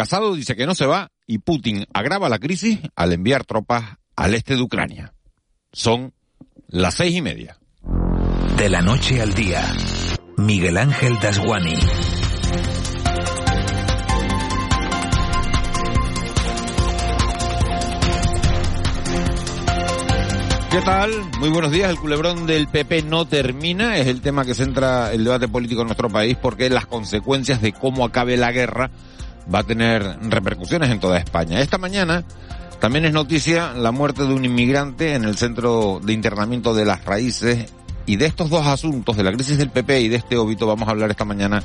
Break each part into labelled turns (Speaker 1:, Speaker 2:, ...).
Speaker 1: Casado dice que no se va y Putin agrava la crisis al enviar tropas al este de Ucrania. Son las seis y media.
Speaker 2: De la noche al día, Miguel Ángel Dasguani.
Speaker 1: ¿Qué tal? Muy buenos días. El culebrón del PP no termina. Es el tema que centra el debate político en nuestro país porque las consecuencias de cómo acabe la guerra va a tener repercusiones en toda España. Esta mañana también es noticia la muerte de un inmigrante en el centro de internamiento de las raíces y de estos dos asuntos, de la crisis del PP y de este óbito, vamos a hablar esta mañana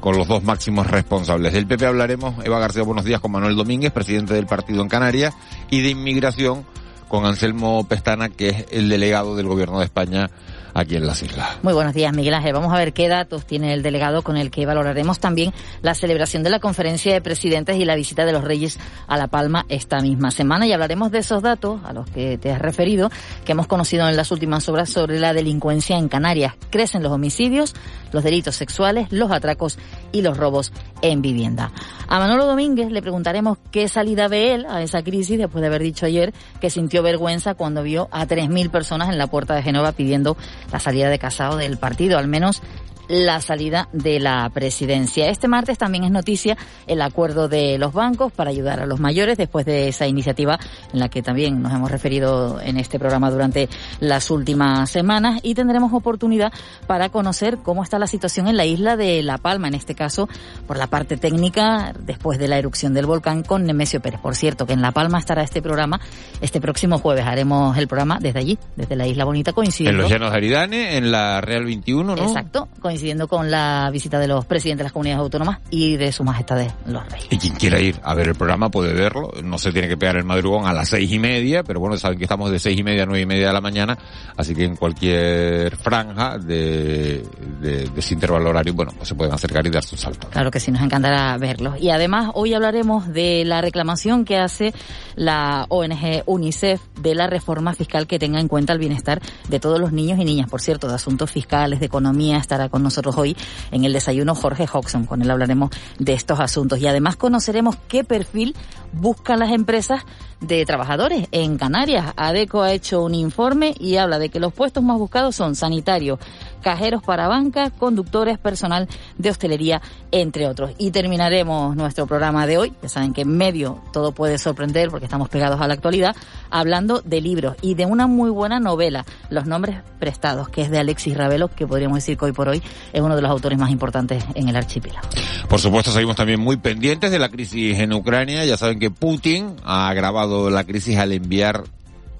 Speaker 1: con los dos máximos responsables. Del PP hablaremos, Eva García, buenos días, con Manuel Domínguez, presidente del partido en Canarias, y de inmigración con Anselmo Pestana, que es el delegado del Gobierno de España aquí en las islas.
Speaker 3: Muy buenos días, Miguel Ángel. Vamos a ver qué datos tiene el delegado con el que valoraremos también la celebración de la conferencia de presidentes y la visita de los reyes a La Palma esta misma semana. Y hablaremos de esos datos a los que te has referido, que hemos conocido en las últimas horas sobre la delincuencia en Canarias. Crecen los homicidios, los delitos sexuales, los atracos y los robos en vivienda. A Manolo Domínguez le preguntaremos qué salida ve él a esa crisis después de haber dicho ayer que sintió vergüenza cuando vio a 3.000 personas en la puerta de Genova pidiendo la salida de Casado del partido, al menos la salida de la presidencia. Este martes también es noticia el acuerdo de los bancos para ayudar a los mayores después de esa iniciativa en la que también nos hemos referido en este programa durante las últimas semanas y tendremos oportunidad para conocer cómo está la situación en la isla de La Palma, en este caso por la parte técnica después de la erupción del volcán con Nemesio Pérez. Por cierto, que en La Palma estará este programa este próximo jueves. Haremos el programa desde allí, desde la Isla Bonita, coincidiendo.
Speaker 1: En los Llanos de Aridane, en la Real 21, ¿no?
Speaker 3: Exacto, coincidiendo con la visita de los presidentes de las comunidades autónomas y de su majestad los reyes.
Speaker 1: Y quien quiera ir a ver el programa puede verlo, no se tiene que pegar el madrugón a las seis y media, pero bueno, saben que estamos de seis y media a nueve y media de la mañana, así que en cualquier franja de, de, de ese intervalo horario, bueno, pues se pueden acercar y darse un salto.
Speaker 3: Claro que sí, nos encantará verlos. Y además hoy hablaremos de la reclamación que hace la ONG UNICEF de la reforma fiscal que tenga en cuenta el bienestar de todos los niños y niñas. Por cierto, de asuntos fiscales, de economía, estará con nosotros hoy en el desayuno Jorge Hodgson. Con él hablaremos de estos asuntos y además conoceremos qué perfil buscan las empresas de trabajadores en Canarias. ADECO ha hecho un informe y habla de que los puestos más buscados son sanitarios, cajeros para banca, conductores, personal de hostelería, entre otros. Y terminaremos nuestro programa de hoy. Ya saben que en medio todo puede sorprender porque estamos pegados a la actualidad, hablando de libros y de una muy buena novela, Los nombres prestados, que es de Alexis Ravelo, que podríamos decir que hoy por hoy es uno de los autores más importantes en el archipiélago.
Speaker 1: Por supuesto, seguimos también muy pendientes de la crisis en Ucrania. Ya saben que Putin ha agravado la crisis al enviar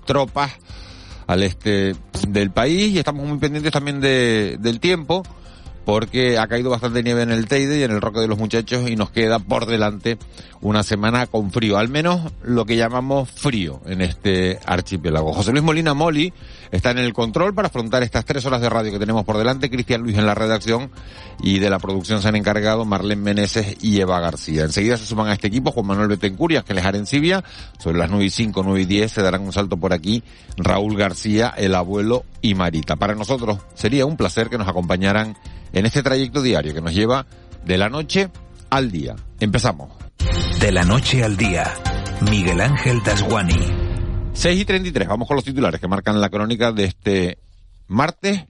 Speaker 1: tropas al este del país y estamos muy pendientes también de, del tiempo porque ha caído bastante nieve en el Teide y en el Roque de los Muchachos y nos queda por delante una semana con frío, al menos lo que llamamos frío en este archipiélago. José Luis Molina Moli está en el control para afrontar estas tres horas de radio que tenemos por delante, Cristian Luis en la redacción y de la producción se han encargado Marlene Meneses y Eva García. Enseguida se suman a este equipo Juan Manuel Betencurias, que les hará en Sibia, sobre las 9 y 5, 9 y 10 se darán un salto por aquí Raúl García, el abuelo y Marita. Para nosotros sería un placer que nos acompañaran en este trayecto diario que nos lleva de la noche al día. Empezamos.
Speaker 2: De la noche al día, Miguel Ángel Dasguani.
Speaker 1: 6 y 33, vamos con los titulares que marcan la crónica de este martes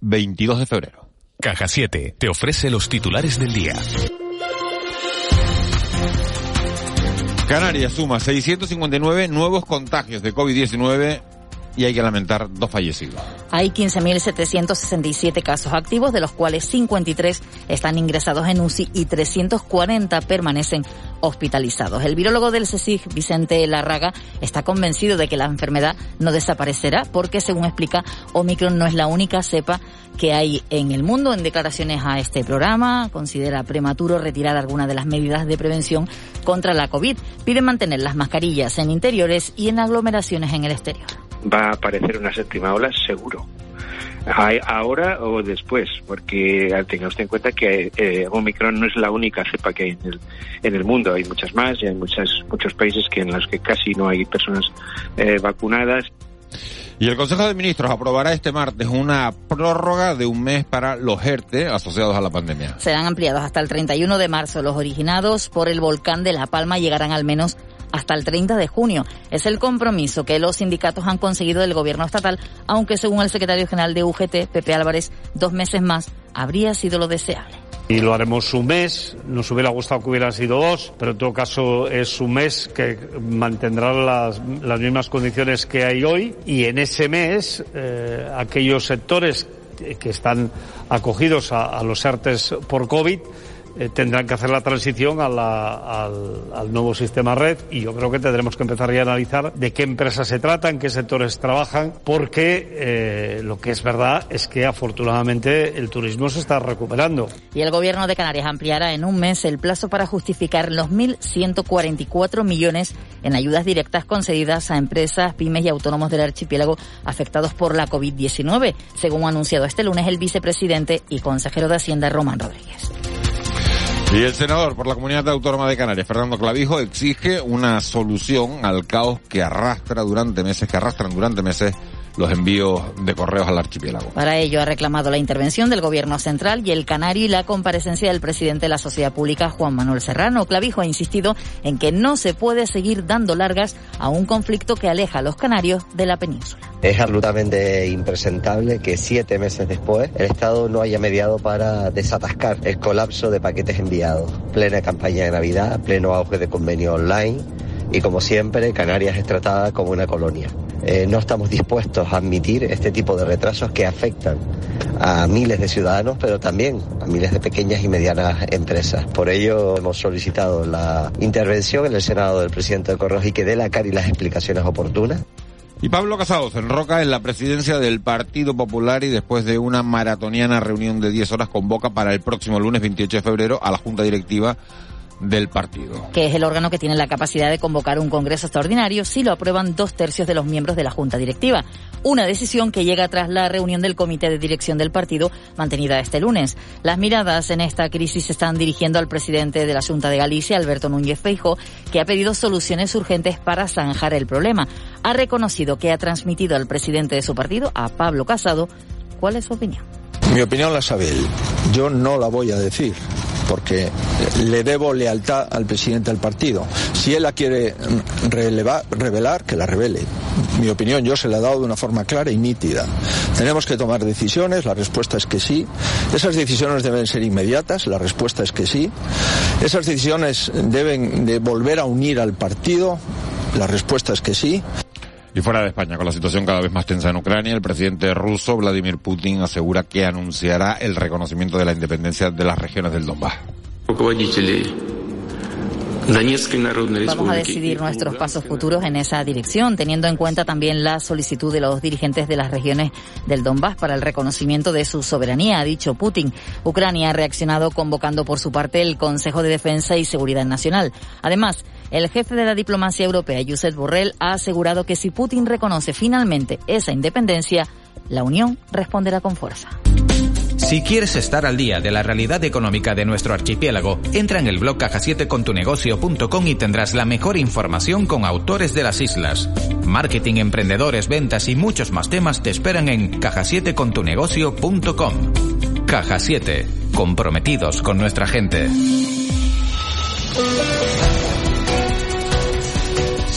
Speaker 1: 22 de febrero.
Speaker 2: Caja 7 te ofrece los titulares del día.
Speaker 1: Canarias suma 659 nuevos contagios de COVID-19 y hay que lamentar dos fallecidos.
Speaker 3: Hay 15.767 casos activos, de los cuales 53 están ingresados en UCI y 340 permanecen hospitalizados. El virólogo del CSIC, Vicente Larraga, está convencido de que la enfermedad no desaparecerá porque, según explica, Omicron no es la única cepa que hay en el mundo. En declaraciones a este programa, considera prematuro retirar algunas de las medidas de prevención contra la COVID. Pide mantener las mascarillas en interiores y en aglomeraciones en el exterior
Speaker 4: va a aparecer una séptima ola seguro. Ahora o después, porque tenga usted en cuenta que eh, Omicron no es la única cepa que hay en el, en el mundo, hay muchas más y hay muchas, muchos países que en los que casi no hay personas eh, vacunadas.
Speaker 1: Y el Consejo de Ministros aprobará este martes una prórroga de un mes para los ERTE asociados a la pandemia.
Speaker 3: Serán ampliados hasta el 31 de marzo. Los originados por el volcán de La Palma llegarán al menos hasta el 30 de junio. Es el compromiso que los sindicatos han conseguido del gobierno estatal, aunque según el secretario general de UGT, Pepe Álvarez, dos meses más habría sido lo deseable.
Speaker 5: Y lo haremos un mes, nos hubiera gustado que hubieran sido dos, pero en todo caso es un mes que mantendrá las, las mismas condiciones que hay hoy y en ese mes eh, aquellos sectores que están acogidos a, a los ERTES por COVID eh, tendrán que hacer la transición al, nuevo sistema red y yo creo que tendremos que empezar ya a analizar de qué empresas se trata, en qué sectores trabajan, porque eh, lo que es verdad es que afortunadamente el turismo se está recuperando.
Speaker 3: Y el gobierno de Canarias ampliará en un mes el plazo para justificar los 1.144 millones en ayudas directas concedidas a empresas, pymes y autónomos del archipiélago afectados por la COVID-19, según ha anunciado este lunes el vicepresidente y consejero de Hacienda Román Rodríguez.
Speaker 1: Y el senador por la Comunidad Autónoma de Canarias, Fernando Clavijo, exige una solución al caos que arrastra durante meses, que arrastran durante meses los envíos de correos al archipiélago.
Speaker 3: Para ello ha reclamado la intervención del Gobierno central y el Canario y la comparecencia del presidente de la Sociedad Pública, Juan Manuel Serrano. Clavijo ha insistido en que no se puede seguir dando largas a un conflicto que aleja a los canarios de la península.
Speaker 6: Es absolutamente impresentable que siete meses después el Estado no haya mediado para desatascar el colapso de paquetes enviados. Plena campaña de Navidad, pleno auge de convenio online y como siempre Canarias es tratada como una colonia. Eh, no estamos dispuestos a admitir este tipo de retrasos que afectan a miles de ciudadanos, pero también a miles de pequeñas y medianas empresas. Por ello hemos solicitado la intervención en el Senado del presidente de Correos y que dé la cara y las explicaciones oportunas.
Speaker 1: Y Pablo Casado se enroca en la presidencia del Partido Popular y después de una maratoniana reunión de 10 horas convoca para el próximo lunes 28 de febrero a la Junta Directiva del partido.
Speaker 3: Que es el órgano que tiene la capacidad de convocar un congreso extraordinario si lo aprueban dos tercios de los miembros de la Junta Directiva. Una decisión que llega tras la reunión del Comité de Dirección del partido mantenida este lunes. Las miradas en esta crisis se están dirigiendo al presidente de la Junta de Galicia, Alberto Núñez Feijo, que ha pedido soluciones urgentes para zanjar el problema. Ha reconocido que ha transmitido al presidente de su partido, a Pablo Casado, cuál es su opinión.
Speaker 7: Mi opinión la sabe él. Yo no la voy a decir porque le debo lealtad al presidente del partido. Si él la quiere relevar, revelar, que la revele. Mi opinión yo se la he dado de una forma clara y nítida. Tenemos que tomar decisiones, la respuesta es que sí. Esas decisiones deben ser inmediatas, la respuesta es que sí. Esas decisiones deben de volver a unir al partido, la respuesta es que sí.
Speaker 1: Y fuera de España, con la situación cada vez más tensa en Ucrania, el presidente ruso Vladimir Putin asegura que anunciará el reconocimiento de la independencia de las regiones del Donbass.
Speaker 3: Vamos a decidir nuestros pasos futuros en esa dirección, teniendo en cuenta también la solicitud de los dirigentes de las regiones del Donbass para el reconocimiento de su soberanía, ha dicho Putin. Ucrania ha reaccionado convocando por su parte el Consejo de Defensa y Seguridad Nacional. Además, el jefe de la diplomacia europea, Josep Borrell, ha asegurado que si Putin reconoce finalmente esa independencia, la Unión responderá con fuerza.
Speaker 2: Si quieres estar al día de la realidad económica de nuestro archipiélago, entra en el blog caja7contunegocio.com y tendrás la mejor información con autores de las islas. Marketing, emprendedores, ventas y muchos más temas te esperan en caja7contunegocio.com. Caja 7, comprometidos con nuestra gente.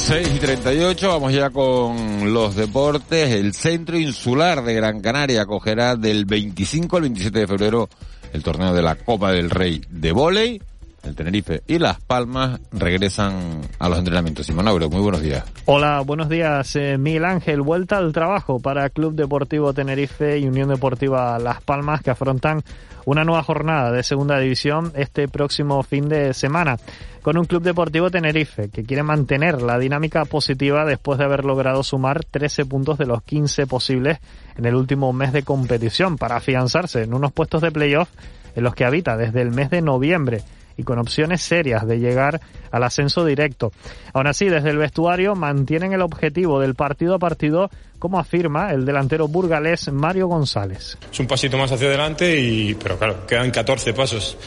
Speaker 1: 6 y 38, vamos ya con los deportes. El Centro Insular de Gran Canaria acogerá del 25 al 27 de febrero el torneo de la Copa del Rey de Voley. El Tenerife y Las Palmas regresan a los entrenamientos. Simón Auro, muy buenos días.
Speaker 8: Hola, buenos días. Eh, Miguel Ángel, vuelta al trabajo para Club Deportivo Tenerife y Unión Deportiva Las Palmas que afrontan una nueva jornada de segunda división este próximo fin de semana con un Club Deportivo Tenerife que quiere mantener la dinámica positiva después de haber logrado sumar 13 puntos de los 15 posibles en el último mes de competición para afianzarse en unos puestos de playoff en los que habita desde el mes de noviembre y con opciones serias de llegar al ascenso directo. Aún así, desde el vestuario mantienen el objetivo del partido a partido, como afirma el delantero burgalés Mario González.
Speaker 9: Es un pasito más hacia adelante, y, pero claro, quedan 14 pasos.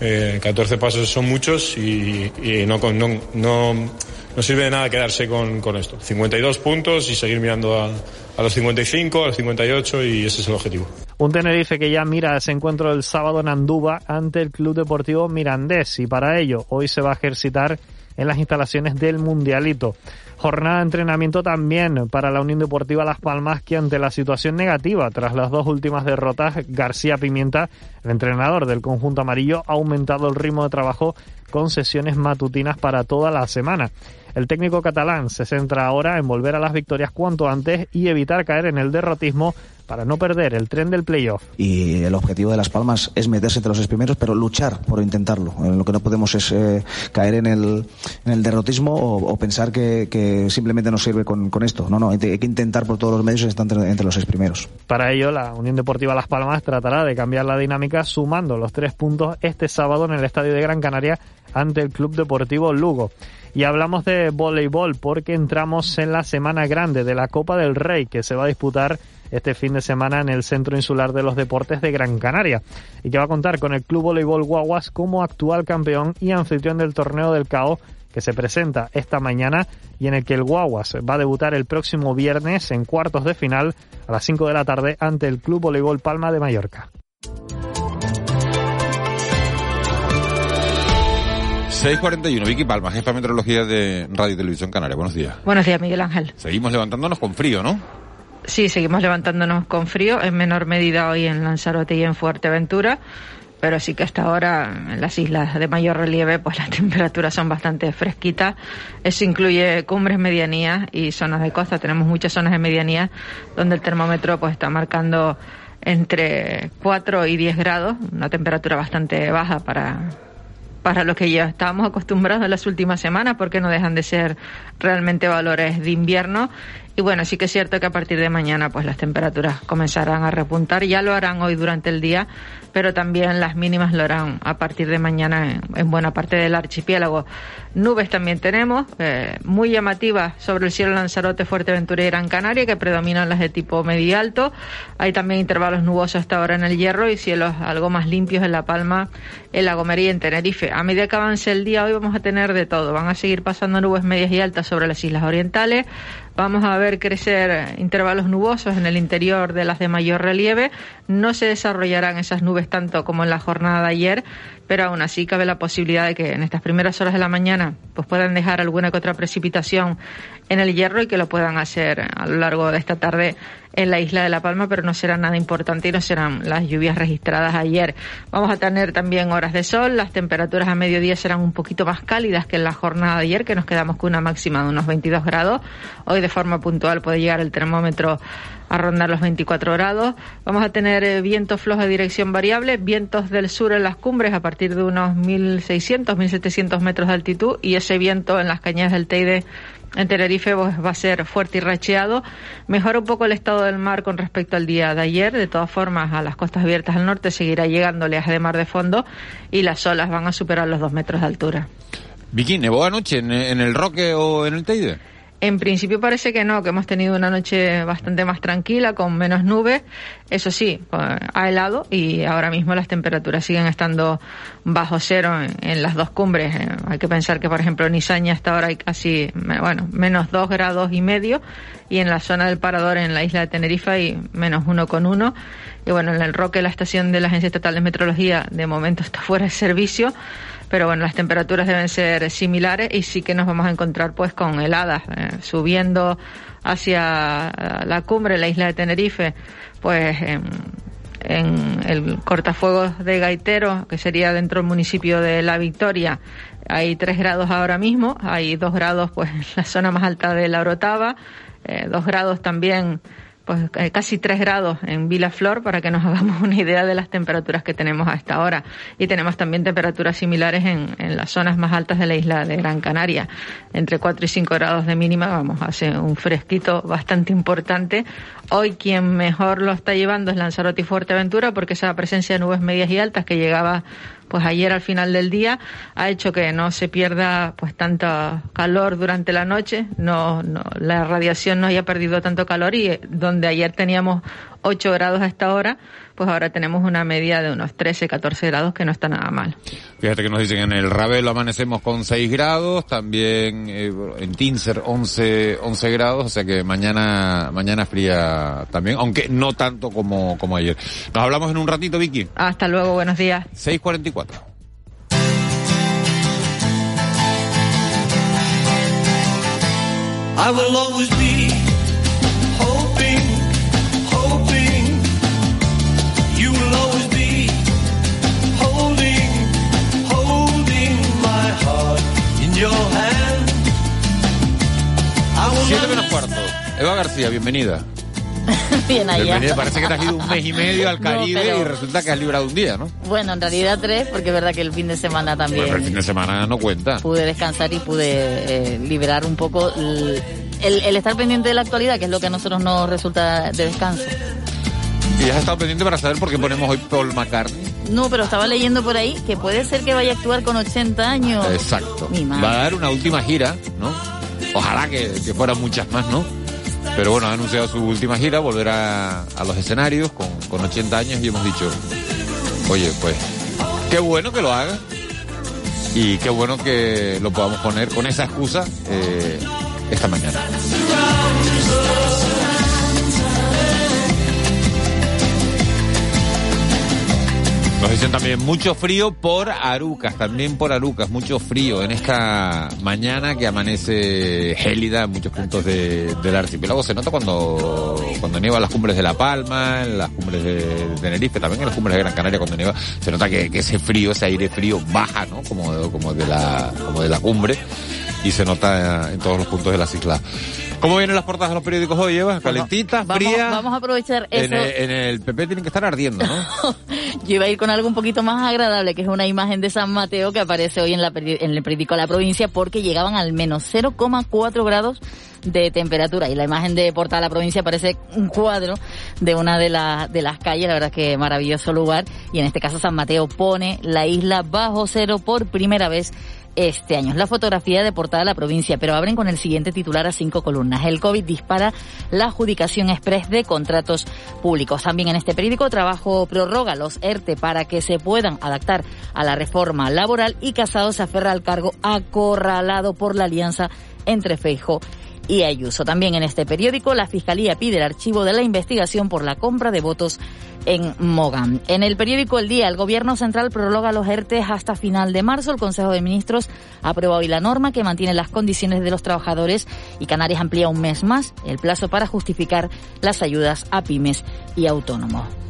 Speaker 9: Eh, 14 pasos son muchos y, y no, no, no, no sirve de nada quedarse con, con esto. 52 puntos y seguir mirando a, a los 55, a los 58 y ese es el objetivo.
Speaker 8: Un Tenerife que ya mira ese encuentro el sábado en Andúba ante el Club Deportivo Mirandés y para ello hoy se va a ejercitar en las instalaciones del Mundialito. Jornada de entrenamiento también para la Unión Deportiva Las Palmas que ante la situación negativa tras las dos últimas derrotas, García Pimienta, el entrenador del conjunto amarillo, ha aumentado el ritmo de trabajo con sesiones matutinas para toda la semana. El técnico catalán se centra ahora en volver a las victorias cuanto antes y evitar caer en el derrotismo para no perder el tren del playoff.
Speaker 10: Y el objetivo de Las Palmas es meterse entre los seis primeros, pero luchar por intentarlo. Eh, lo que no podemos es eh, caer en el, en el derrotismo o, o pensar que, que, simplemente nos sirve con, con, esto. No, no, hay que intentar por todos los medios estar entre, entre los seis primeros.
Speaker 8: Para ello, la Unión Deportiva Las Palmas tratará de cambiar la dinámica sumando los tres puntos este sábado en el Estadio de Gran Canaria ante el Club Deportivo Lugo. Y hablamos de voleibol porque entramos en la semana grande de la Copa del Rey que se va a disputar este fin de semana en el Centro Insular de los Deportes de Gran Canaria y que va a contar con el Club Voleibol Guaguas como actual campeón y anfitrión del torneo del CAO que se presenta esta mañana y en el que el Guaguas va a debutar el próximo viernes en cuartos de final a las 5 de la tarde ante el Club Voleibol Palma de Mallorca.
Speaker 1: 641, Vicky Palma, jefa de meteorología de Radio y Televisión Canaria. Buenos días.
Speaker 11: Buenos días, Miguel Ángel.
Speaker 1: Seguimos levantándonos con frío, ¿no?
Speaker 11: Sí, seguimos levantándonos con frío, en menor medida hoy en Lanzarote y en Fuerteventura, pero sí que hasta ahora en las islas de mayor relieve pues las temperaturas son bastante fresquitas. Eso incluye cumbres medianías y zonas de costa. Tenemos muchas zonas de medianía donde el termómetro pues está marcando entre 4 y 10 grados, una temperatura bastante baja para para lo que ya estábamos acostumbrados en las últimas semanas, porque no dejan de ser realmente valores de invierno. Y bueno, sí que es cierto que a partir de mañana pues las temperaturas comenzarán a repuntar, ya lo harán hoy durante el día, pero también las mínimas lo harán a partir de mañana en, en buena parte del archipiélago. Nubes también tenemos, eh, muy llamativas sobre el cielo Lanzarote, Fuerteventura y Gran Canaria, que predominan las de tipo medio alto. Hay también intervalos nubosos hasta ahora en el Hierro y cielos algo más limpios en La Palma, en La Gomería y en Tenerife. A medida que avance el día, hoy vamos a tener de todo. Van a seguir pasando nubes medias y altas sobre las islas orientales. Vamos a ver crecer intervalos nubosos en el interior de las de mayor relieve. No se desarrollarán esas nubes tanto como en la jornada de ayer, pero aún así cabe la posibilidad de que en estas primeras horas de la mañana pues puedan dejar alguna que otra precipitación en el hierro y que lo puedan hacer a lo largo de esta tarde en la isla de La Palma, pero no será nada importante y no serán las lluvias registradas ayer. Vamos a tener también horas de sol, las temperaturas a mediodía serán un poquito más cálidas que en la jornada de ayer, que nos quedamos con una máxima de unos 22 grados. Hoy de forma puntual puede llegar el termómetro a rondar los 24 grados. Vamos a tener eh, vientos flojos de dirección variable, vientos del sur en las cumbres a partir de unos 1.600, 1.700 metros de altitud y ese viento en las cañadas del Teide en Tenerife pues, va a ser fuerte y racheado. Mejora un poco el estado del mar con respecto al día de ayer. De todas formas, a las costas abiertas al norte seguirá llegando oleaje de mar de fondo y las olas van a superar los dos metros de altura.
Speaker 1: Vicky, ¿nevó anoche en el Roque o en el Teide?
Speaker 11: En principio parece que no, que hemos tenido una noche bastante más tranquila, con menos nubes. Eso sí, pues, ha helado y ahora mismo las temperaturas siguen estando bajo cero en, las dos cumbres. Eh, hay que pensar que, por ejemplo, en Izaña hasta ahora hay casi, bueno, menos dos grados y medio y en la zona del Parador, en la isla de Tenerife, hay menos uno con uno. Y bueno, en el Roque, la estación de la Agencia Estatal de Meteorología, de momento está fuera de servicio pero bueno, las temperaturas deben ser similares y sí que nos vamos a encontrar pues con heladas, eh, subiendo hacia la cumbre, la isla de Tenerife, pues en, el cortafuegos de Gaitero, que sería dentro del municipio de La Victoria, hay tres grados ahora mismo, hay dos grados pues en la zona más alta de la Orotava, eh, dos grados también pues eh, casi 3 grados en Vila Flor para que nos hagamos una idea de las temperaturas que tenemos a esta hora. Y tenemos también temperaturas similares en, en las zonas más altas de la isla de Gran Canaria. Entre 4 y 5 grados de mínima, vamos, hace un fresquito bastante importante. Hoy quien mejor lo está llevando es Lanzarote y Fuerteventura porque esa presencia de nubes medias y altas que llegaba pues ayer al final del día ha hecho que no se pierda pues tanto calor durante la noche, no, no la radiación no haya perdido tanto calor y donde ayer teníamos 8 grados a esta hora, pues ahora tenemos una media de unos 13, 14 grados que no está nada mal.
Speaker 1: Fíjate que nos dicen en el Ravelo amanecemos con 6 grados, también eh, en Tinser 11, 11 grados, o sea que mañana, mañana fría también, aunque no tanto como, como ayer. Nos hablamos en un ratito, Vicky.
Speaker 11: Hasta luego, buenos días.
Speaker 1: 6.44.
Speaker 12: I will always be
Speaker 1: Eva García, bienvenida.
Speaker 3: Bien allá.
Speaker 1: Bienvenida. Parece que te has ido un mes y medio al
Speaker 3: No,
Speaker 1: Caribe
Speaker 3: pero-
Speaker 1: y resulta que has librado un día, ¿no?
Speaker 3: Bueno, en realidad tres, porque es verdad que el fin de semana también
Speaker 1: Bueno, pero el fin de semana no cuenta.
Speaker 3: pude descansar y pude eh, liberar un poco el, el- el estar pendiente de la actualidad, que es lo que a nosotros nos resulta de descanso.
Speaker 1: Y has estado pendiente para saber por qué ponemos hoy Paul McCartney.
Speaker 3: No, pero estaba leyendo por ahí que puede ser que vaya a actuar con 80 años.
Speaker 1: Exacto.
Speaker 3: Mi madre.
Speaker 1: Va a dar una última gira, ¿no? Ojalá que, que fueran muchas más, ¿no? Pero bueno, ha anunciado su última gira, volverá a los escenarios con, con 80 años y hemos dicho, oye, pues, qué bueno que lo haga y qué bueno que lo podamos poner con esa excusa eh, esta mañana. Nos dicen también mucho frío por Arucas, también por Arucas, mucho frío en esta mañana que amanece gélida en muchos puntos de- del archipiélago. Se nota cuando, cuando nieva en las cumbres de La Palma, en las cumbres de Tenerife, también en las cumbres de Gran Canaria cuando nieva. Se nota que, que ese frío, ese aire frío baja, ¿no? Como, de la, como de la cumbre y se nota en todos los puntos de las islas. ¿Cómo vienen las portadas de los periódicos hoy, Eva? ¿Calentitas,
Speaker 3: Vamos,
Speaker 1: frías?
Speaker 3: vamos a aprovechar
Speaker 1: En
Speaker 3: eso.
Speaker 1: el, en el PP tienen que estar ardiendo, ¿no?
Speaker 3: Yo iba a ir con algo un poquito más agradable, que es una imagen de San Mateo que aparece hoy en, la, en el periódico La Provincia, porque llegaban al menos 0,4 grados de temperatura. Y la imagen de portada de La Provincia parece un cuadro de una de, las de las calles, la verdad es que maravilloso lugar. Y en este caso San Mateo pone la isla bajo cero por primera vez este año. Es la fotografía de portada de la provincia, pero abren con el siguiente titular a cinco columnas. El COVID dispara la adjudicación express de contratos públicos. También en este periódico Trabajo prorroga los ERTE para que se puedan adaptar a la reforma laboral y Casado se aferra al cargo acorralado por la alianza entre Feijo y Ayuso. También en este periódico, la Fiscalía pide el archivo de la investigación por la compra de votos en Mogán. En el periódico El Día, el Gobierno Central prorroga los ERTE hasta final de marzo. El Consejo de Ministros aprueba hoy la norma que mantiene las condiciones de los trabajadores y Canarias amplía un mes más el plazo para justificar las ayudas a pymes y autónomos.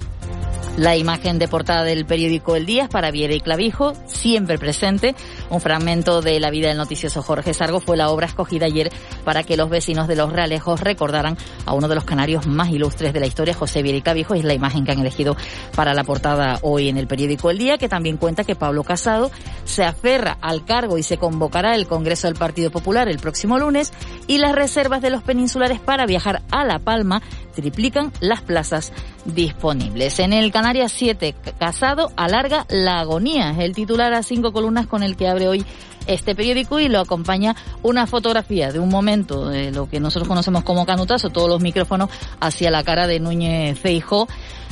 Speaker 3: La imagen de portada del periódico El Día para Viera y Clavijo, siempre presente. Un fragmento de la vida del noticioso Jorge Sargo fue la obra escogida ayer para que los vecinos de los Realejos recordaran a uno de los canarios más ilustres de la historia, José Viera y Clavijo. Es la imagen que han elegido para la portada hoy en el periódico El Día, que también cuenta que Pablo Casado se aferra al cargo y se convocará el Congreso del Partido Popular el próximo lunes y las reservas de los peninsulares para viajar a La Palma triplican las plazas disponibles. En el Canarias 7, Casado alarga la agonía. El titular a cinco columnas con el que abre hoy este periódico y lo acompaña una fotografía de un momento de lo que nosotros conocemos como canutazo, todos los micrófonos hacia la cara de Núñez Feijó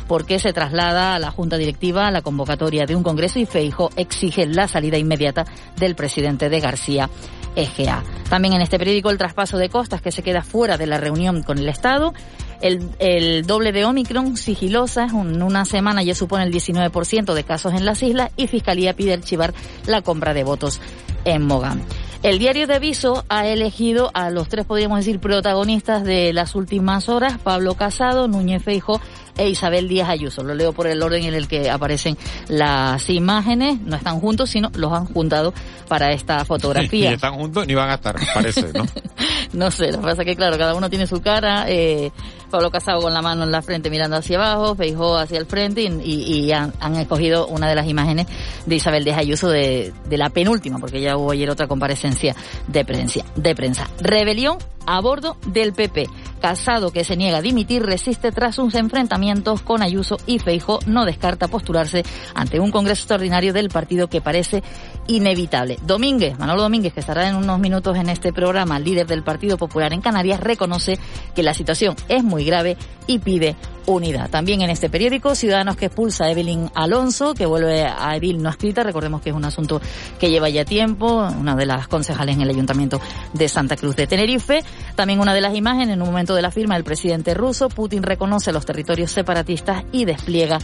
Speaker 3: porque se traslada a la Junta Directiva la convocatoria de un Congreso y Feijo exige la salida inmediata del presidente de García EGA. También en este periódico el traspaso de costas que se queda fuera de la reunión con el Estado. El, el doble de Omicron sigilosa, en una semana ya supone el 19% de casos en las islas y Fiscalía pide archivar la compra de votos en Mogán. El diario de aviso ha elegido a los tres, podríamos decir, protagonistas de las últimas horas, Pablo Casado, Núñez Feijo e Isabel Díaz Ayuso. Lo leo por el orden en el que aparecen las imágenes. No están juntos, sino los han juntado para esta
Speaker 1: Ni
Speaker 3: fotografía.
Speaker 1: están juntos ni van a estar, parece, ¿no?
Speaker 3: No sé, lo que pasa es que, claro, cada uno tiene su cara. Eh, Pablo Casado con la mano en la frente mirando hacia abajo, Feijó hacia el frente y, han, escogido una de las imágenes de Isabel Díaz Ayuso de, de la penúltima, porque ya hubo ayer otra comparecencia de prensa. De prensa. Rebelión a bordo del PP. Casado, que se niega a dimitir, resiste tras sus enfrentamientos con Ayuso y Feijó no descarta postularse ante un congreso extraordinario del partido que parece inevitable. Domínguez, Manolo Domínguez, que estará en unos minutos en este programa, líder del Partido Popular en Canarias, reconoce que la situación es muy grave y pide unidad. También en este periódico, Ciudadanos que expulsa a Evelyn Alonso, que vuelve a Edil no escrita. Recordemos que es un asunto que lleva ya tiempo, una de las concejales en el Ayuntamiento de Santa Cruz de Tenerife. También una de las imágenes, en un momento de la firma del presidente ruso, Putin reconoce los territorios separatistas y despliega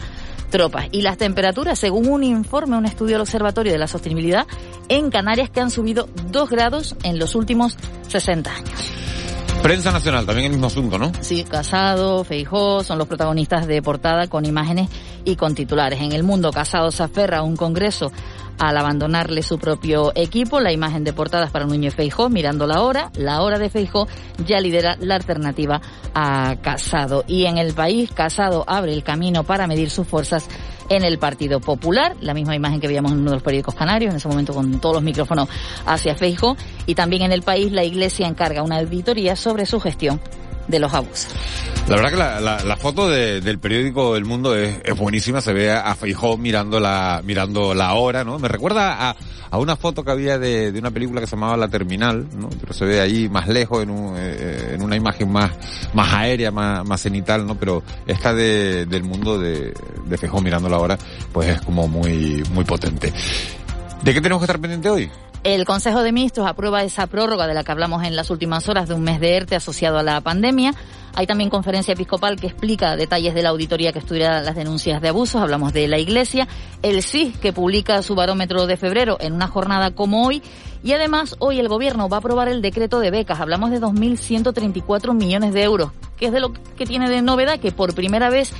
Speaker 3: tropas. Y las temperaturas, según un informe, un estudio del Observatorio de la Sostenibilidad, en Canarias que han subido dos grados en los últimos 60 años.
Speaker 1: Prensa nacional, también el mismo asunto, ¿no?
Speaker 3: Sí, Casado, Feijó son los protagonistas de portada con imágenes y con titulares. En el mundo, Casado se aferra a un congreso al abandonarle su propio equipo. La imagen de portadas para Núñez Feijó, mirando la hora. La hora de Feijó ya lidera la alternativa a Casado. Y en el país, Casado abre el camino para medir sus fuerzas en el Partido Popular, la misma imagen que veíamos en uno de los periódicos canarios, en ese momento con todos los micrófonos hacia Feijo, y también en el país la Iglesia encarga una auditoría sobre su gestión de los abusos.
Speaker 1: La verdad que la, la, foto de, del periódico El Mundo es, es, buenísima, se ve a Feijó mirando la, mirando la hora, ¿no? Me recuerda a, a una foto que había de, de, una película que se llamaba La Terminal, ¿no? Pero se ve ahí más lejos, en, un, eh, en una imagen más, más aérea, más, más cenital, ¿no? Pero esta de, del mundo de, de Feijó mirando la hora, pues es como muy, muy potente. ¿De qué tenemos que estar pendiente hoy?
Speaker 3: El Consejo de Ministros aprueba esa prórroga de la que hablamos en las últimas horas de un mes de ERTE asociado a la pandemia. Hay también conferencia episcopal que explica detalles de la auditoría que estudia las denuncias de abusos. Hablamos de la Iglesia. El CIS que publica su barómetro de febrero en una jornada como hoy. Y además hoy el Gobierno va a aprobar el decreto de becas. Hablamos de 2.134 millones de euros. que es de lo que tiene de novedad? Que por primera vez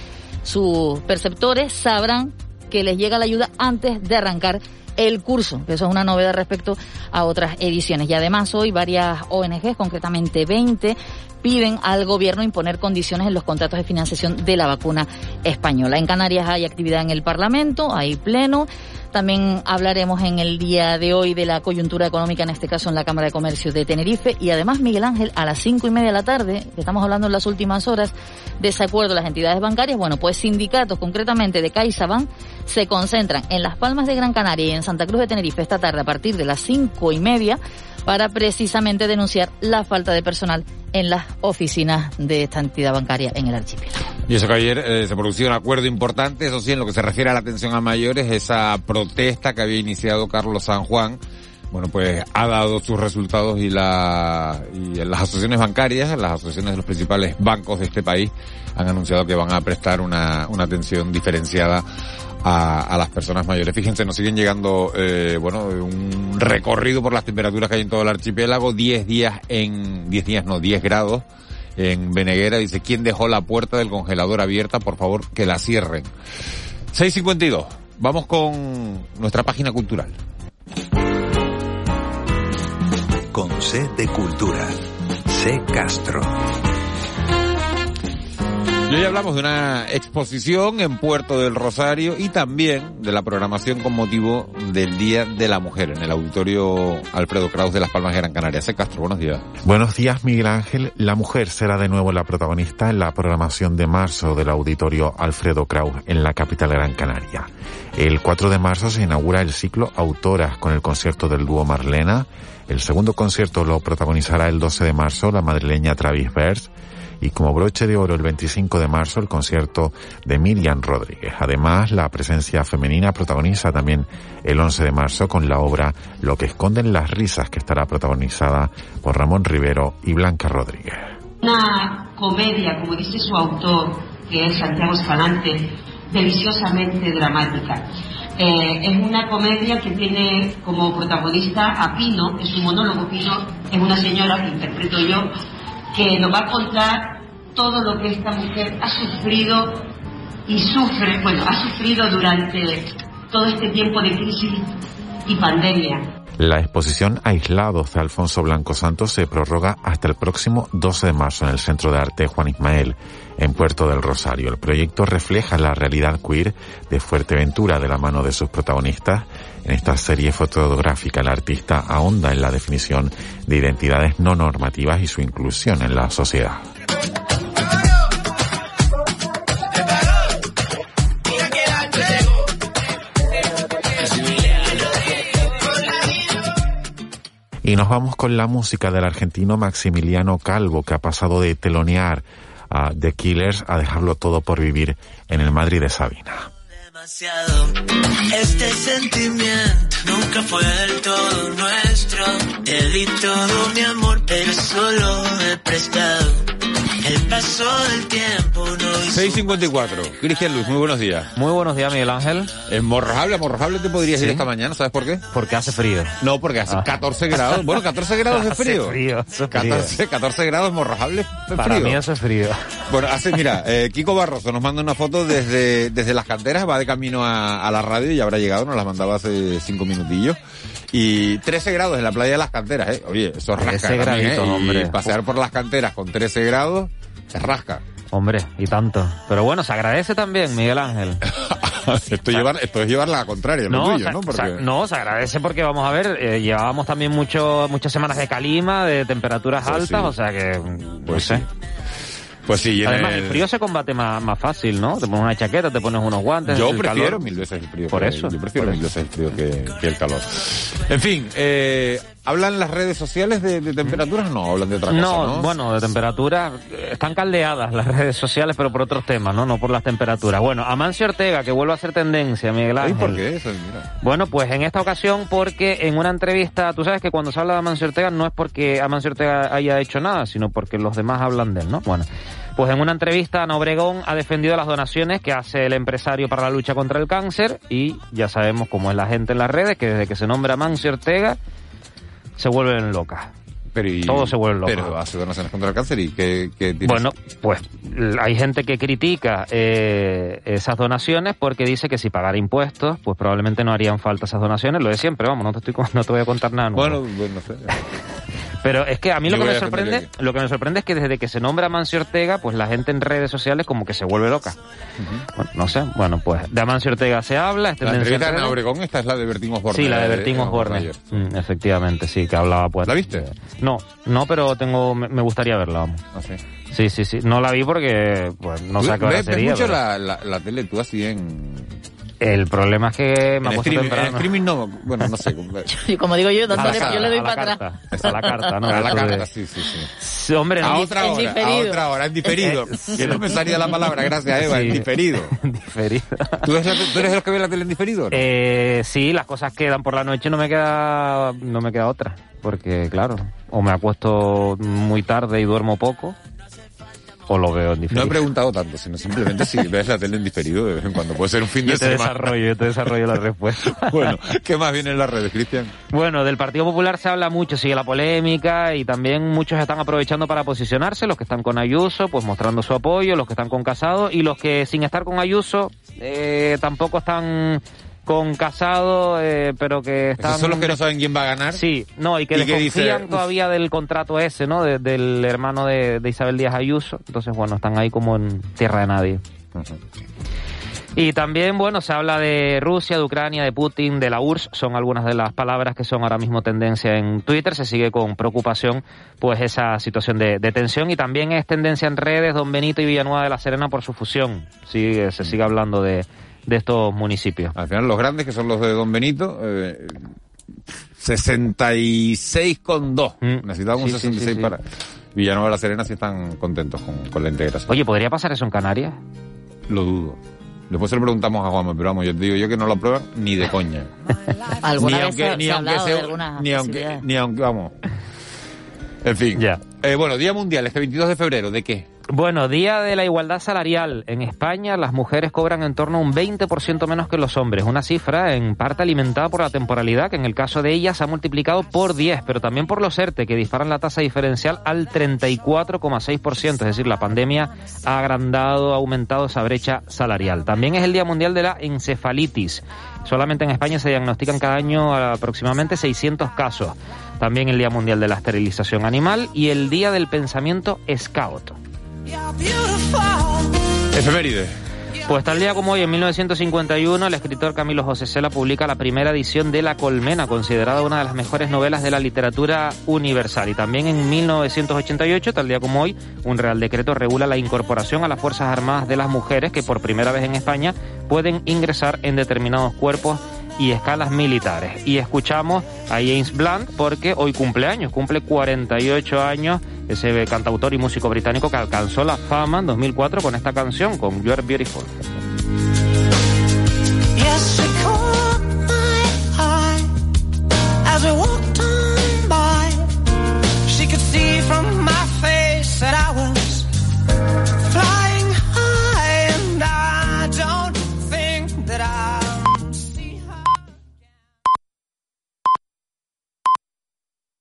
Speaker 3: sus perceptores sabrán que les llega la ayuda antes de arrancar el curso, que eso es una novedad respecto a otras ediciones. Y además hoy varias ONGs, concretamente 20, piden al gobierno imponer condiciones en los contratos de financiación de la vacuna española. En Canarias hay actividad en el Parlamento, hay pleno. También hablaremos en el día de hoy de la coyuntura económica, en este caso en la Cámara de Comercio de Tenerife. Y además, Miguel Ángel, a las cinco y media de la tarde, que estamos hablando en las últimas horas, de ese acuerdo las entidades bancarias, bueno, pues sindicatos, concretamente de CaixaBank, se concentran en Las Palmas de Gran Canaria y en Santa Cruz de Tenerife esta tarde a partir de las cinco y media para precisamente denunciar la falta de personal en las oficinas de esta entidad bancaria en el archipiélago.
Speaker 1: Y eso que ayer eh, se produjo un acuerdo importante, eso sí, en lo que se refiere a la atención a mayores, esa protesta que había iniciado Carlos San Juan, bueno, pues ha dado sus resultados y, la, y las asociaciones bancarias, las asociaciones de los principales bancos de este país han anunciado que van a prestar una, una atención diferenciada a, a, las personas mayores. Fíjense, nos siguen llegando, eh, bueno, un recorrido por las temperaturas que hay en todo el archipiélago, 10 días en, 10 días no, 10 grados en Beneguera. Dice, ¿quién dejó la puerta del congelador abierta? Por favor, que la cierren. 6.52. Vamos con nuestra página cultural.
Speaker 13: Con C de Cultura. C Castro.
Speaker 1: Y hoy hablamos de una exposición en Puerto del Rosario y también de la programación con motivo del Día de la Mujer en el Auditorio Alfredo Kraus de Las Palmas de Gran Canaria. C. Castro, buenos días.
Speaker 14: Buenos días, Miguel Ángel. La mujer será de nuevo la protagonista en la programación de marzo del Auditorio Alfredo Kraus en la capital Gran Canaria. El 4 de marzo se inaugura el ciclo Autoras con el concierto del dúo Marlena. El segundo concierto lo protagonizará el 12 de marzo la madrileña Travis Bers y como broche de oro el 25 de marzo el concierto de Miriam Rodríguez. Además, la presencia femenina protagoniza también el 11 de marzo con la obra Lo que esconden las risas que estará protagonizada por Ramón Rivero y Blanca Rodríguez.
Speaker 15: Una comedia, como dice su autor, que es Santiago Escalante, deliciosamente dramática. Eh, es una comedia que tiene como protagonista a Pino, es un monólogo. Pino es una señora que interpreto yo, que nos va a contar todo lo que esta mujer ha sufrido y sufre, bueno, ha sufrido durante todo este tiempo de crisis y pandemia.
Speaker 14: La exposición Aislados de Alfonso Blanco Santos se prorroga hasta el próximo 12 de marzo en el Centro de Arte Juan Ismael, en Puerto del Rosario. El proyecto refleja la realidad queer de Fuerteventura de la mano de sus protagonistas. En esta serie fotográfica el artista ahonda en la definición de identidades no normativas y su inclusión en la sociedad. Y nos vamos con la música del argentino Maximiliano Calvo, que ha pasado de telonear a The Killers a dejarlo todo por vivir en el Madrid de Sabina.
Speaker 12: El paso del tiempo no hizo
Speaker 1: 6.54. Cristian Luz, muy buenos días.
Speaker 16: Muy buenos días, Miguel Ángel.
Speaker 1: En Morrojable, a Morrojable te podrías ir
Speaker 16: Sí.
Speaker 1: esta mañana, ¿sabes por qué?
Speaker 16: Porque hace frío.
Speaker 1: No, porque hace
Speaker 16: Ah.
Speaker 1: 14 grados. Bueno, 14 grados de
Speaker 16: Hace
Speaker 1: frío.
Speaker 16: frío, hace frío.
Speaker 1: 14, 14 grados Morrojable de
Speaker 16: Para
Speaker 1: frío.
Speaker 16: mí hace frío.
Speaker 1: Bueno, hace, mira, eh, Kiko Barroso nos manda una foto desde, desde las canteras, va de camino a, a la radio y ya habrá llegado, nos la mandaba hace cinco minutillos. Y 13 grados en la playa de las canteras, ¿eh? Oye, eso rasca
Speaker 16: 13
Speaker 1: también, ¿eh?
Speaker 16: graditos,
Speaker 1: Y
Speaker 16: hombre.
Speaker 1: pasear por las canteras con 13 grados, se rasca.
Speaker 16: Hombre, y tanto. Pero bueno, se agradece también, Miguel Ángel.
Speaker 1: esto, es llevar, esto es llevar la contraria, lo tuyo, ¿no? Porque...
Speaker 16: no, se agradece porque vamos a ver, eh, llevábamos también mucho, muchas semanas de calima, de temperaturas
Speaker 1: Pues
Speaker 16: altas,
Speaker 1: sí.
Speaker 16: o sea que, no
Speaker 1: Pues
Speaker 16: sé.
Speaker 1: sí. Pues sí, y en
Speaker 16: Además,
Speaker 1: el-
Speaker 16: el frío se combate más, más fácil, ¿no? Te pones una chaqueta, te pones unos guantes.
Speaker 1: Yo
Speaker 16: el
Speaker 1: prefiero
Speaker 16: calor.
Speaker 1: mil veces el frío.
Speaker 16: Por
Speaker 1: que-
Speaker 16: eso,
Speaker 1: Yo prefiero mil veces el frío que, que el calor. En fin, eh, ¿hablan las redes sociales de, de temperaturas? No, hablan de otra cosa,
Speaker 16: No,
Speaker 1: ¿no?
Speaker 16: bueno, de temperatura, eh, están caldeadas las redes sociales, pero por otros temas, ¿no? No por las temperaturas. Bueno, Amancio Ortega, que vuelve a hacer tendencia, Miguel Ángel.
Speaker 1: ¿por qué eso? Mira.
Speaker 16: Bueno, pues en esta ocasión porque en una entrevista, tú sabes que cuando se habla de Amancio Ortega no es porque Amancio Ortega haya hecho nada, sino porque los demás hablan de él, ¿no? Bueno, pues en una entrevista Ana Obregón ha defendido las donaciones que hace el empresario para la lucha contra el cáncer y ya sabemos cómo es la gente en las redes, que desde que se nombra Amancio Ortega se vuelven locas.
Speaker 1: Pero y-
Speaker 16: Todo se vuelve loco.
Speaker 1: Pero hace donaciones contra el cáncer y que,
Speaker 16: Bueno, pues hay gente que critica eh, esas donaciones porque dice que si pagara impuestos, pues probablemente no harían falta esas donaciones. Lo de siempre, vamos, no te, estoy, no te voy a contar nada. nuevo.
Speaker 1: Bueno, bueno, no sé.
Speaker 16: Pero es que a mí lo que me sorprende, lo que me sorprende es que desde que se nombra Amancio Ortega, pues la gente en redes sociales como que se vuelve loca. Bueno, no sé, bueno, pues de Amancio Ortega se habla, es
Speaker 1: La
Speaker 16: tendencia en
Speaker 1: entrevista de Ana. Obregón, esta es la de Bertín Osborne.
Speaker 16: Sí, la de
Speaker 1: eh,
Speaker 16: Bertín Osborne. Mm, efectivamente, sí, que hablaba pues.
Speaker 1: ¿La viste?
Speaker 16: No, no, pero tengo, me, me gustaría verla, vamos.
Speaker 1: Ah, sí.
Speaker 16: Sí, sí, sí. No la vi porque, pues, no sé a qué hora
Speaker 1: ¿Ves, ves
Speaker 16: sería.
Speaker 1: mucho
Speaker 16: pero-
Speaker 1: la, la, la tele tú así en...
Speaker 16: El problema es que me
Speaker 1: streaming, en
Speaker 16: temprano.
Speaker 1: streaming no, bueno, no sé.
Speaker 3: Y como digo yo, dándole, yo le doy para atrás.
Speaker 16: carta. A la carta, ¿no?
Speaker 1: a la carta, sí, sí, sí.
Speaker 16: Hombre,
Speaker 1: A
Speaker 16: no,
Speaker 1: otra hora, a
Speaker 3: diferido.
Speaker 1: otra hora, en diferido. Que no me salía la palabra, gracias Eva, en diferido.
Speaker 16: diferido.
Speaker 1: ¿Tú eres, los que ve la tele en diferido?
Speaker 16: Eh, sí, las cosas que dan por la noche no me queda, no me queda otra. Porque, claro, o me acuesto muy tarde y duermo poco, o lo veo en
Speaker 1: No
Speaker 16: diferido.
Speaker 1: he preguntado tanto, sino simplemente si ves la tele en diferido de vez en cuando. Puede ser un fin de
Speaker 16: yo te
Speaker 1: semana.
Speaker 16: desarrollo, yo te desarrollo la respuesta.
Speaker 1: Bueno, ¿qué más viene en las redes, Cristian?
Speaker 16: Bueno, del Partido Popular se habla mucho, sigue la polémica y también muchos están aprovechando para posicionarse, los que están con Ayuso, pues mostrando su apoyo, los que están con Casado y los que sin estar con Ayuso eh, tampoco están con Casado, eh, pero que están...
Speaker 1: Esos son los que no saben quién va a ganar.
Speaker 16: Sí, no, y que
Speaker 1: dice, "Uf".
Speaker 16: todavía del contrato ese, ¿no? De- del hermano de, de Isabel Díaz Ayuso. Entonces, bueno, están ahí como en tierra de nadie. Y también, bueno, se habla de Rusia, de Ucrania, de Putin, de la URSS, son algunas de las palabras que son ahora mismo tendencia en Twitter. Se sigue con preocupación, pues, esa situación de, de tensión. Y también es tendencia en redes Don Benito y Villanueva de la Serena por su fusión. Sigue, se sigue hablando de, de estos municipios.
Speaker 1: Al final, los grandes, que son los de Don Benito, eh, 66,2.
Speaker 16: Mm.
Speaker 1: Necesitamos un
Speaker 16: Sí, sí,
Speaker 1: 66
Speaker 16: sí, sí.
Speaker 1: para... Villanueva de la Serena sí están contentos con, con la integración.
Speaker 16: Oye, ¿podría pasar eso en Canarias?
Speaker 1: Lo dudo. Después se lo preguntamos a Juanma, pero vamos, yo te digo yo que no lo aprueban ni de coña. Ni aunque,
Speaker 3: se,
Speaker 1: ni
Speaker 3: se
Speaker 1: aunque
Speaker 3: algunas
Speaker 1: ni aunque, ni aunque, vamos. En fin.
Speaker 16: Ya.
Speaker 1: Eh, bueno, Día Mundial, este 22 de febrero, ¿de qué?
Speaker 16: Bueno, Día de la Igualdad Salarial. En España las mujeres cobran en torno a un 20% menos que los hombres. Una cifra en parte alimentada por la temporalidad, que en el caso de ellas ha multiplicado por 10, pero también por los ERTE, que disparan la tasa diferencial al 34,6%. Es decir, la pandemia ha agrandado, ha aumentado esa brecha salarial. También es el Día Mundial de la Encefalitis. Solamente en España se diagnostican cada año aproximadamente 600 casos. También el Día Mundial de la Esterilización Animal y el Día del Pensamiento Scout.
Speaker 1: Efeméride.
Speaker 16: Pues tal día como hoy, en 1951, el escritor Camilo José Cela publica la primera edición de La Colmena, considerada una de las mejores novelas de la literatura universal. Y también en 1988, tal día como hoy, un Real Decreto regula la incorporación a las Fuerzas Armadas de las mujeres que por primera vez en España pueden ingresar en determinados cuerpos y escalas militares. Y escuchamos a James Blunt porque hoy cumple años, cumple 48 años ese cantautor y músico británico que alcanzó la fama en 2004 con esta canción, con You're Beautiful.